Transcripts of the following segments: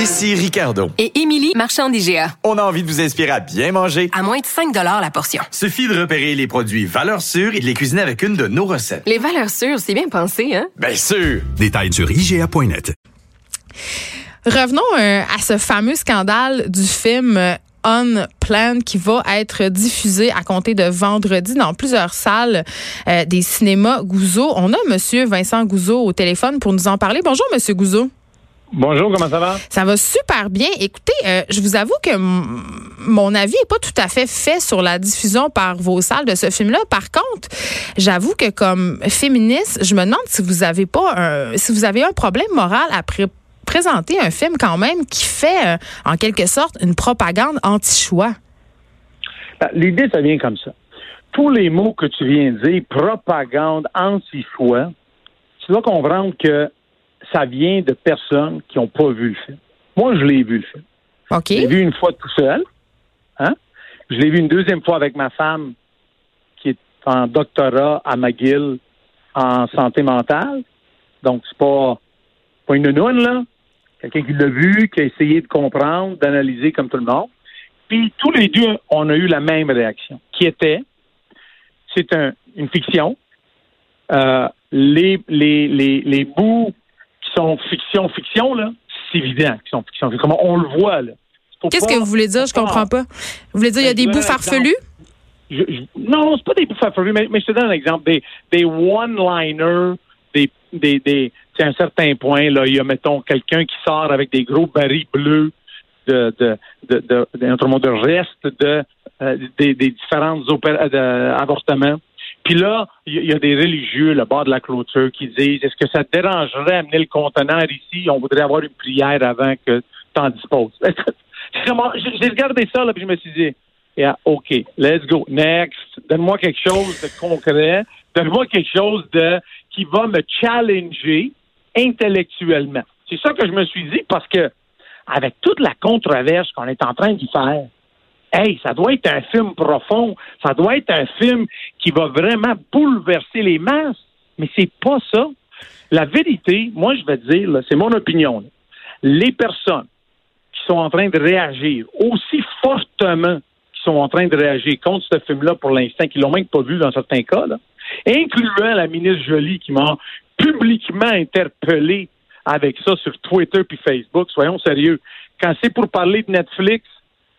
Ici Ricardo. Et Émilie, marchand d'IGA. On a envie de vous inspirer à bien manger. À moins de 5 la portion. Suffit de repérer les produits valeurs sûres et de les cuisiner avec une de nos recettes. Les valeurs sûres, c'est bien pensé, hein? Bien sûr! Détails sur IGA.net. Revenons euh, à ce fameux scandale du film euh, On Plan qui va être diffusé à compter de vendredi dans plusieurs salles euh, des cinémas Gouzeau. On a Monsieur Vincent Gouzeau au téléphone pour nous en parler. Bonjour, Monsieur Gouzeau. Bonjour, comment ça va? Ça va super bien. Écoutez, euh, je vous avoue que mon avis n'est pas tout à fait fait sur la diffusion par vos salles de ce film-là. Par contre, j'avoue que comme féministe, je me demande si vous avez pas un, si vous avez un problème moral à présenter un film quand même qui fait euh, en quelque sorte une propagande anti-choix. Ben, l'idée, ça vient comme ça. Tous les mots que tu viens de dire, propagande, anti-choix, tu dois comprendre que ça vient de personnes qui n'ont pas vu le film. Moi, je l'ai vu le film. OK. Je l'ai vu une fois tout seul. Hein? Je l'ai vu une deuxième fois avec ma femme qui est en doctorat à McGill en santé mentale. Donc, c'est pas, pas une noune, là. Quelqu'un qui l'a vu, qui a essayé de comprendre, d'analyser comme tout le monde. Puis tous les deux, on a eu la même réaction, qui était, c'est un, une fiction. Euh, les, les, les, les bouts sont fiction, fiction, là, c'est évident qu'ils sont fiction. Comment on le voit, là. Qu'est-ce que vous voulez dire? Je comprends pas. Vous voulez dire qu'il y a des bouts farfelus? Je, je, non, c'est pas des bouts farfelus, mais, mais, je te donne un exemple. Des, des one-liners, des, des, des à un certain point, là, il y a, mettons, quelqu'un qui sort avec des gros barils bleus de, de, de, de, de, de, de reste de, euh, des, des différentes euh, avortements. Puis là, il y, a des religieux, le bas de la clôture, qui disent est-ce que ça te dérangerait amener le conteneur ici? On voudrait avoir une prière avant que tu en disposes. J'ai regardé ça, là, puis je me suis dit yeah, OK, let's go. Next. Donne-moi quelque chose de concret. Donne-moi quelque chose de qui va me challenger intellectuellement. C'est ça que je me suis dit parce que avec toute la controverse qu'on est en train d'y faire, hey, ça doit être un film profond, ça doit être un film qui va vraiment bouleverser les masses, mais c'est pas ça. La vérité, moi je vais te dire, c'est mon opinion. Les personnes qui sont en train de réagir aussi fortement qui sont en train de réagir contre ce film-là pour l'instant, qui l'ont même pas vu dans certains cas, là, incluant la ministre Jolie qui m'a publiquement interpellé avec ça sur Twitter puis Facebook. Soyons sérieux. Quand c'est pour parler de Netflix,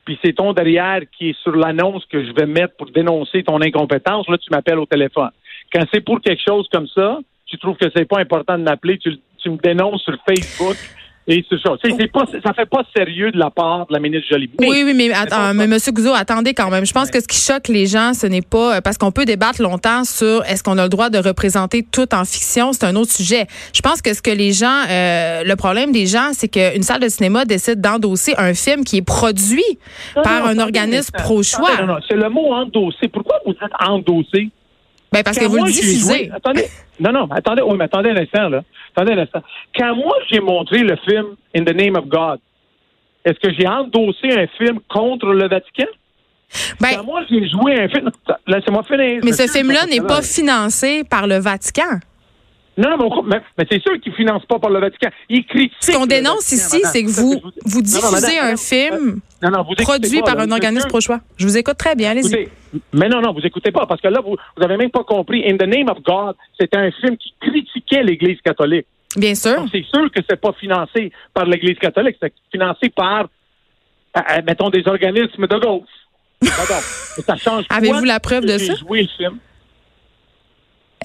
puis c'est ton derrière qui est sur l'annonce que je vais mettre pour dénoncer ton incompétence, là, tu m'appelles au téléphone. Quand c'est pour quelque chose comme ça, tu trouves que c'est pas important de m'appeler, tu, tu me dénonces sur Facebook et c'est ça. C'est pas, ça fait pas sérieux de la part de la ministre Jolie. oui, oui, mais, attends, mais M. Gouzeau, attendez quand même. Je pense que ce qui choque les gens, ce n'est pas euh, parce qu'on peut débattre longtemps sur est-ce qu'on a le droit de représenter tout en fiction, c'est un autre sujet. Je pense que ce que les gens, euh, le problème des gens, c'est qu'une salle de cinéma décide d'endosser un film qui est produit par un organisme pro-choix. Non, non, c'est le mot endosser. Pourquoi vous dites endosser? Ben parce que vous le diffusez. attendez, non, non, attendez, oui, mais attendez un instant, là. Attendez un instant. Quand moi, j'ai montré le film In the Name of God, est-ce que j'ai endossé un film contre le Vatican? Ben, Quand moi, j'ai joué un film. Laissez-moi finir. Mais ce film-là n'est pas financé par le Vatican. Non, non, mais, mais c'est sûr qu'ils ne financent pas par le Vatican. Ils critiquent. Ce qu'on dénonce ici, c'est que vous, vous diffusez un film produit par un organisme pro-choix. Je vous écoute très bien, allez-y. Mais non, non, vous écoutez pas, parce que là, vous n'avez même pas compris. In the Name of God, c'était un film qui critiquait l'Église catholique. Bien sûr. C'est sûr que c'est pas financé par l'Église catholique, c'est financé par, euh, euh, mettons, des organismes de gauche. ça change Avez-vous la preuve de ça? joué le film?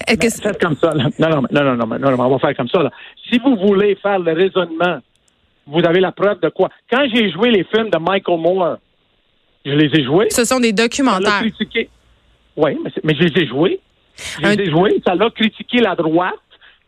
Faites comme ça. Non, non, non, non, non, non, on va faire comme ça. Là. Si vous voulez faire le raisonnement, vous avez la preuve de quoi? Quand j'ai joué les films de Michael Moore, je les ai joués. Ce sont des documentaires. Oui, mais, mais, je les ai joués. Je les ai joués. Ça l'a critiqué la droite,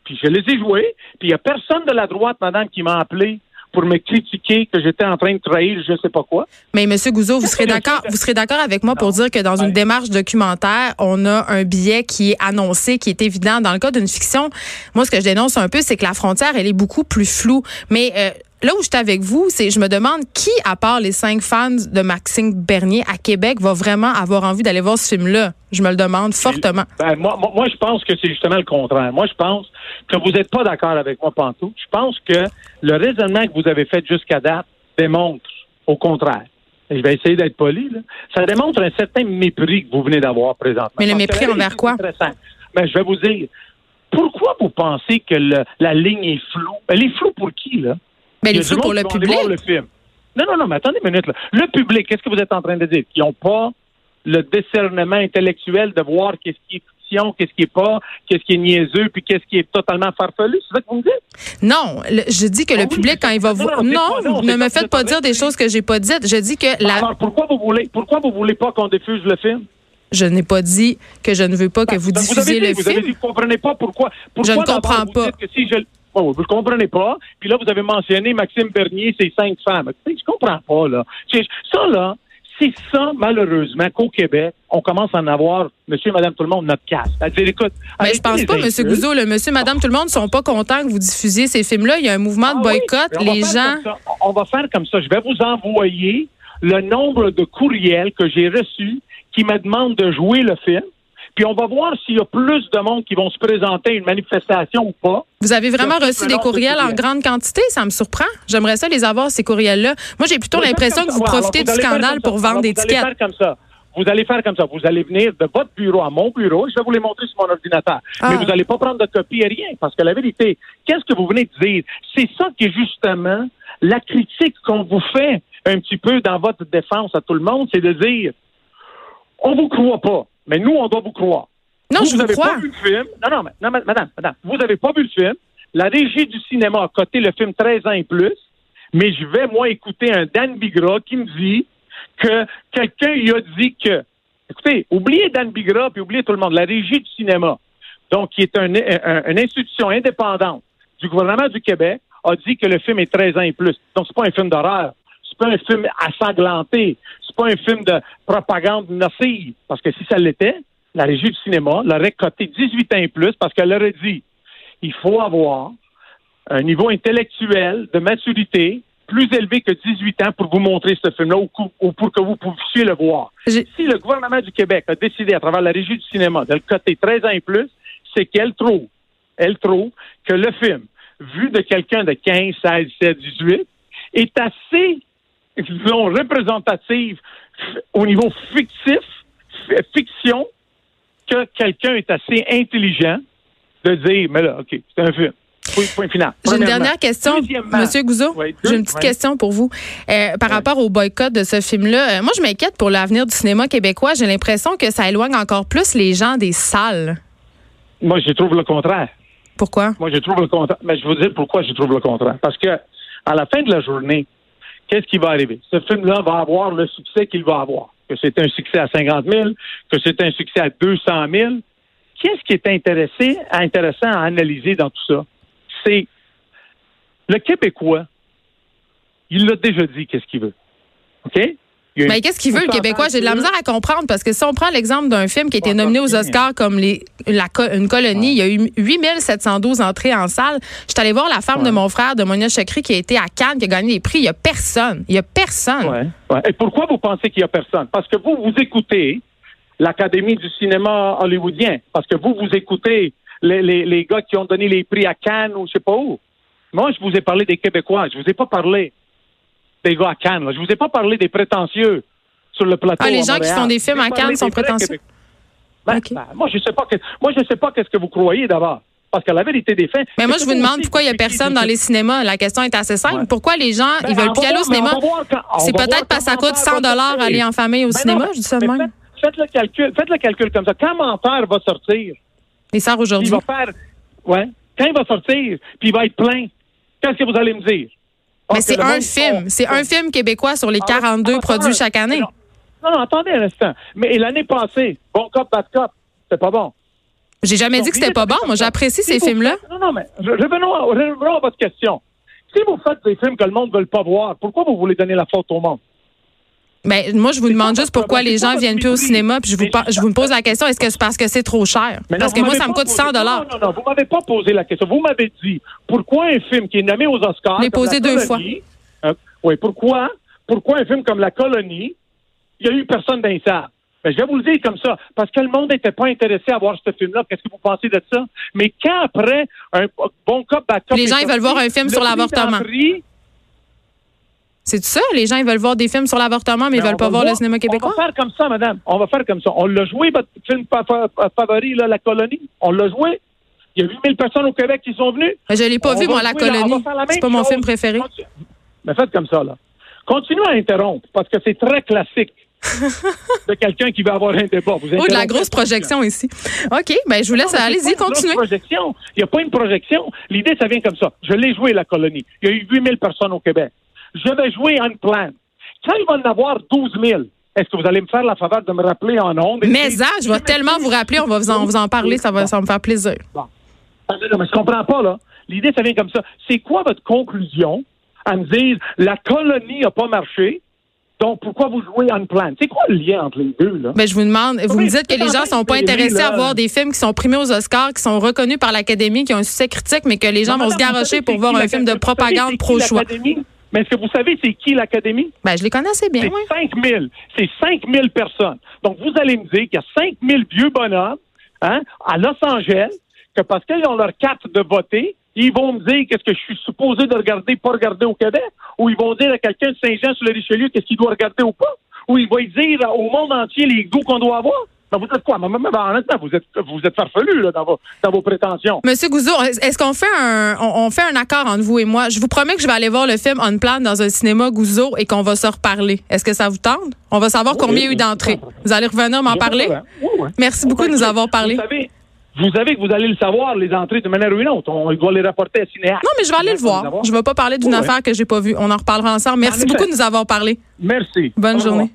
puis je les ai joués. Puis il n'y a personne de la droite, madame, qui m'a appelé pour me critiquer que j'étais en train de trahir je sais pas quoi. Mais Monsieur Gouzeau, vous serez d'accord, vous serez d'accord avec moi pour dire que dans une démarche documentaire, on a un biais qui est annoncé, qui est évident. Dans le cas d'une fiction, moi ce que je dénonce un peu, c'est que la frontière elle est beaucoup plus floue. Mais euh, là où je suis avec vous, c'est je me demande qui, à part les cinq fans de Maxime Bernier à Québec, va vraiment avoir envie d'aller voir ce film-là? Je me le demande fortement. Ben, moi, moi, je pense que c'est justement le contraire. Moi, je pense que vous n'êtes pas d'accord avec moi, Pantou. Je pense que le raisonnement que vous avez fait jusqu'à date démontre, au contraire, et je vais essayer d'être poli, là, ça démontre un certain mépris que vous venez d'avoir présentement. Mais le mépris envers quoi? simple. Ben, je vais vous dire, pourquoi vous pensez que le- la ligne est floue? Elle est floue pour qui, là? Mais les monde pour le public? voir le film. Non, non, non, mais attendez une minute. Là. Le public, qu'est-ce que vous êtes en train de dire? Qu'ils n'ont pas le discernement intellectuel de voir qu'est-ce qui est fiction, qu'est-ce qui est pas, qu'est-ce qui est niaiseux, puis qu'est-ce qui est totalement farfelu? C'est ça que vous me dites? Non, le- je dis que Ah le oui, public, quand il va voir. Non, non, ne me faites pas dire des choses que j'ai pas dites. Je dis que la. Alors, pourquoi vous voulez, pourquoi vous voulez pas qu'on diffuse le film? Je n'ai pas dit que je ne veux pas que vous Ben, diffusiez avez dit, le vous avez film. dit vous comprenez pas pourquoi. pourquoi Je ne comprends vous pas. dites Que si je, vous ne comprenez pas. Puis là, vous avez mentionné Maxime Bernier, ses cinq femmes. Je comprends pas, là. Ça, là, c'est ça, malheureusement, qu'au Québec, on commence à en avoir, monsieur, madame, tout le monde, notre casse. À dire, écoute, Mais je pense pas, M. insultes. Gouzeau, le monsieur, madame, tout le monde ne sont pas contents que vous diffusiez ces films-là. Il y a un mouvement de Ah oui, boycott. Les gens. On va faire comme ça. Je vais vous envoyer le nombre de courriels que j'ai reçus qui me demandent de jouer le film. Puis on va voir s'il y a plus de monde qui vont se présenter à une manifestation ou pas. Vous avez vraiment reçu des de courriels en grande quantité? Ça me surprend. J'aimerais ça les avoir, ces courriels-là. Moi, j'ai plutôt l'impression que vous profitez Alors, du scandale pour vendre Alors, des Vous allez tickets. faire comme ça. Vous allez faire comme ça. Vous allez venir de votre bureau à mon bureau. Je vais vous les montrer sur mon ordinateur. Ah. Mais vous n'allez pas prendre de copie et rien. Parce que la vérité, qu'est-ce que vous venez de dire? C'est ça qui est justement la critique qu'on vous fait un petit peu dans votre défense à tout le monde. C'est de dire, on vous croit pas. Mais nous, on doit vous croire. Non, vous, je vous avez crois. pas vu le film. Non, non, madame, madame, vous n'avez pas vu le film. La régie du cinéma a coté le film 13 ans et plus. Mais je vais, moi, écouter un Dan Bigra qui me dit que quelqu'un lui a dit que. Écoutez, oubliez Dan Bigra puis oubliez tout le monde. La régie du cinéma, donc qui est un- un- une institution indépendante du gouvernement du Québec, a dit que le film est 13 ans et plus. Donc, c'est pas un film d'horreur. C'est pas un film assanglanté. C'est pas un film de propagande nocive. Parce que si ça l'était, la régie du cinéma l'aurait coté 18 ans et plus parce qu'elle aurait dit il faut avoir un niveau intellectuel de maturité plus élevé que 18 ans pour vous montrer ce film-là ou, pour que vous puissiez le voir. Si le gouvernement du Québec a décidé à travers la régie du cinéma de le coter 13 ans et plus, c'est qu'elle trouve, elle trouve que le film, vu de quelqu'un de 15, 16, 17, 18, est assez, disons, représentatif f- au niveau fictif, fiction, que quelqu'un est assez intelligent de dire, mais là, OK, c'est un film. Point, final. J'ai une dernière question, Monsieur Gouzeau. Oui, J'ai une petite oui. question pour vous. Euh, par Oui. rapport au boycott de ce film-là, euh, moi, je m'inquiète pour l'avenir du cinéma québécois. J'ai l'impression que ça éloigne encore plus les gens des salles. Moi, je trouve le contraire. Pourquoi? Moi, je trouve le contraire. Mais je vais vous dire pourquoi je trouve le contraire. Parce que, à la fin de la journée, qu'est-ce qui va arriver? Ce film-là va avoir le succès qu'il va avoir. Que c'est un succès à 50 000, que c'est un succès à 200 000. Qu'est-ce qui est intéressé, intéressant à analyser dans tout ça? C'est le Québécois, il l'a déjà dit qu'est-ce qu'il veut. OK? Mais qu'est-ce qu'il veut, le Québécois? J'ai de la misère à comprendre parce que si on prend l'exemple d'un film qui a été nominé aux Oscars comme les, la, une colonie, il y a eu 8712 entrées en salle. Je suis allée voir la femme de mon frère, de Monia Chakri, qui a été à Cannes, qui a gagné des prix. Il y a personne. Il y a personne. Ouais, ouais. Et pourquoi vous pensez qu'il n'y a personne? Parce que vous, vous écoutez l'Académie du cinéma hollywoodien. Parce que vous, vous écoutez les, les, les gars qui ont donné les prix à Cannes ou je sais pas où. Moi, je vous ai parlé des Québécois. Je vous ai pas parlé des gars à Cannes. là. Je vous ai pas parlé des prétentieux sur le plateau. Ah, les gens qui font des films à Cannes sont prétentieux. Ben, ben, moi, je sais pas que, moi, je sais pas qu'est-ce que vous croyez d'abord. Parce que la vérité des faits. Mais moi, je vous demande pourquoi il y a personne dans les cinémas? La question est assez simple. Ouais. Pourquoi les gens, Ben, ils veulent plus aller au cinéma? C'est peut-être parce que ça coûte Menteur 100 va dollars sortir. aller en famille au Ben cinéma. non, Je dis ça de mais même. Faites, faites le calcul, faites le calcul comme ça. Quand Menteur va sortir, il aujourd'hui. va faire, ouais, quand il va sortir, puis il va être plein, qu'est-ce que vous allez me dire? Ah, Mais que c'est un film. C'est un film québécois sur les Ah, 42 ah, produits ah, chaque année. Non, non, non, attendez un instant. Mais l'année passée, Bon Cop, Bad Cop, c'était pas bon. J'ai jamais dit que c'était pas bon. Moi, j'apprécie ces films-là. Non, non, mais re- revenons à, revenons à votre question. Si vous faites des films que le monde ne veut pas voir, pourquoi vous voulez donner la faute au monde? Ben, moi, je vous demande juste pourquoi les gens viennent plus au cinéma. Puis je vous, je vous pose la question est-ce que c'est parce que c'est trop cher? Non, Parce que moi, ça me coûte posé- 100 dollars. Non, non, non, vous m'avez pas posé la question. Vous m'avez dit pourquoi un film qui est nommé aux Oscars. Je posé La deux Colonie, euh, oui, pourquoi, pourquoi un film comme La Colonie, il n'y a eu personne dans les salles? Ben, je vais vous le dire comme ça, parce que le monde n'était pas intéressé à voir ce film-là. Qu'est-ce que vous pensez de ça? Mais quand après, un bon cop, bad cop Les gens, ils veulent voir un film le sur l'avortement. C'est ça? Les gens, ils veulent voir des films sur l'avortement, mais ils veulent pas va voir le cinéma québécois? On va faire comme ça, madame. On va faire comme ça. On l'a joué, votre film fa- fa- favori, là, La Colonie. On l'a joué. Il y a 8000 personnes au Québec qui sont venues. Je l'ai pas On vu, va moi, La va Colonie. C'est pas mon chose. film préféré. Mais faites comme ça, là. Continuez à interrompre, parce que c'est très classique de quelqu'un qui veut avoir un débat. Vous Oh, de la grosse projection ici. OK, ben je vous laisse. Mais Allez-y, continuez. Il n'y a pas une projection. L'idée, ça vient comme ça. Je l'ai joué, la colonie. Il y a eu 8000 personnes au Québec. Je vais jouer en plan. Quand il va en avoir 12 000, est-ce que vous allez me faire la faveur de me rappeler en ondes? Mais ça, je vais tellement vous rappeler, on va vous en, vous en parler, ça va, ça me faire plaisir. Ah, Non, mais je comprends pas, là. L'idée, ça vient comme ça. C'est quoi votre conclusion à me dire la colonie n'a pas marché, donc pourquoi vous jouez en plan? C'est quoi le lien entre les deux, là? Ben, je vous demande, vous Oui, me dites que les gens en sont pas intéressés à voir des films qui sont primés aux Oscars, qui sont reconnus par l'Académie, qui ont un succès critique, mais que les gens Non, vont se savez pour voir un film de propagande pro-choix. Mais est-ce que vous savez c'est qui l'Académie? Ben, je les connais assez bien, C'est oui. 5 000. C'est 5 000 personnes. Donc, vous allez me dire qu'il y a 5 000 vieux bonhommes hein, à Los Angeles que parce qu'ils ont leur carte de voter, ils vont me dire qu'est-ce que je suis supposé de regarder, pas regarder au Québec, ou ils vont dire à quelqu'un de Saint-Jean sur le Richelieu qu'est-ce qu'il doit regarder ou pas, ou ils vont dire au monde entier les goûts qu'on doit avoir. Ben, vous êtes quoi? Ben, honnêtement, vous êtes, vous êtes farfelu là, dans, vos, dans vos prétentions. Monsieur Gouzeau, est-ce qu'on fait un on, on fait un accord entre vous et moi? Je vous promets que je vais aller voir le film On Plan dans un cinéma Gouzeau et qu'on va se reparler. Est-ce que ça vous tente? On va savoir Oui, combien il y a eu d'entrées. Vous allez revenir m'en parler? Oui, oui. Merci beaucoup de nous avoir parlé. Vous savez, vous savez que vous allez le savoir, les entrées, de manière ou une autre. On doit les rapporter à Cinéaste. Non, mais je vais aller le voir. Je ne vais pas parler d'une affaire que j'ai pas vue. On en reparlera ensemble. Merci En beaucoup de nous avoir parlé. Merci. Bonne Au revoir. journée.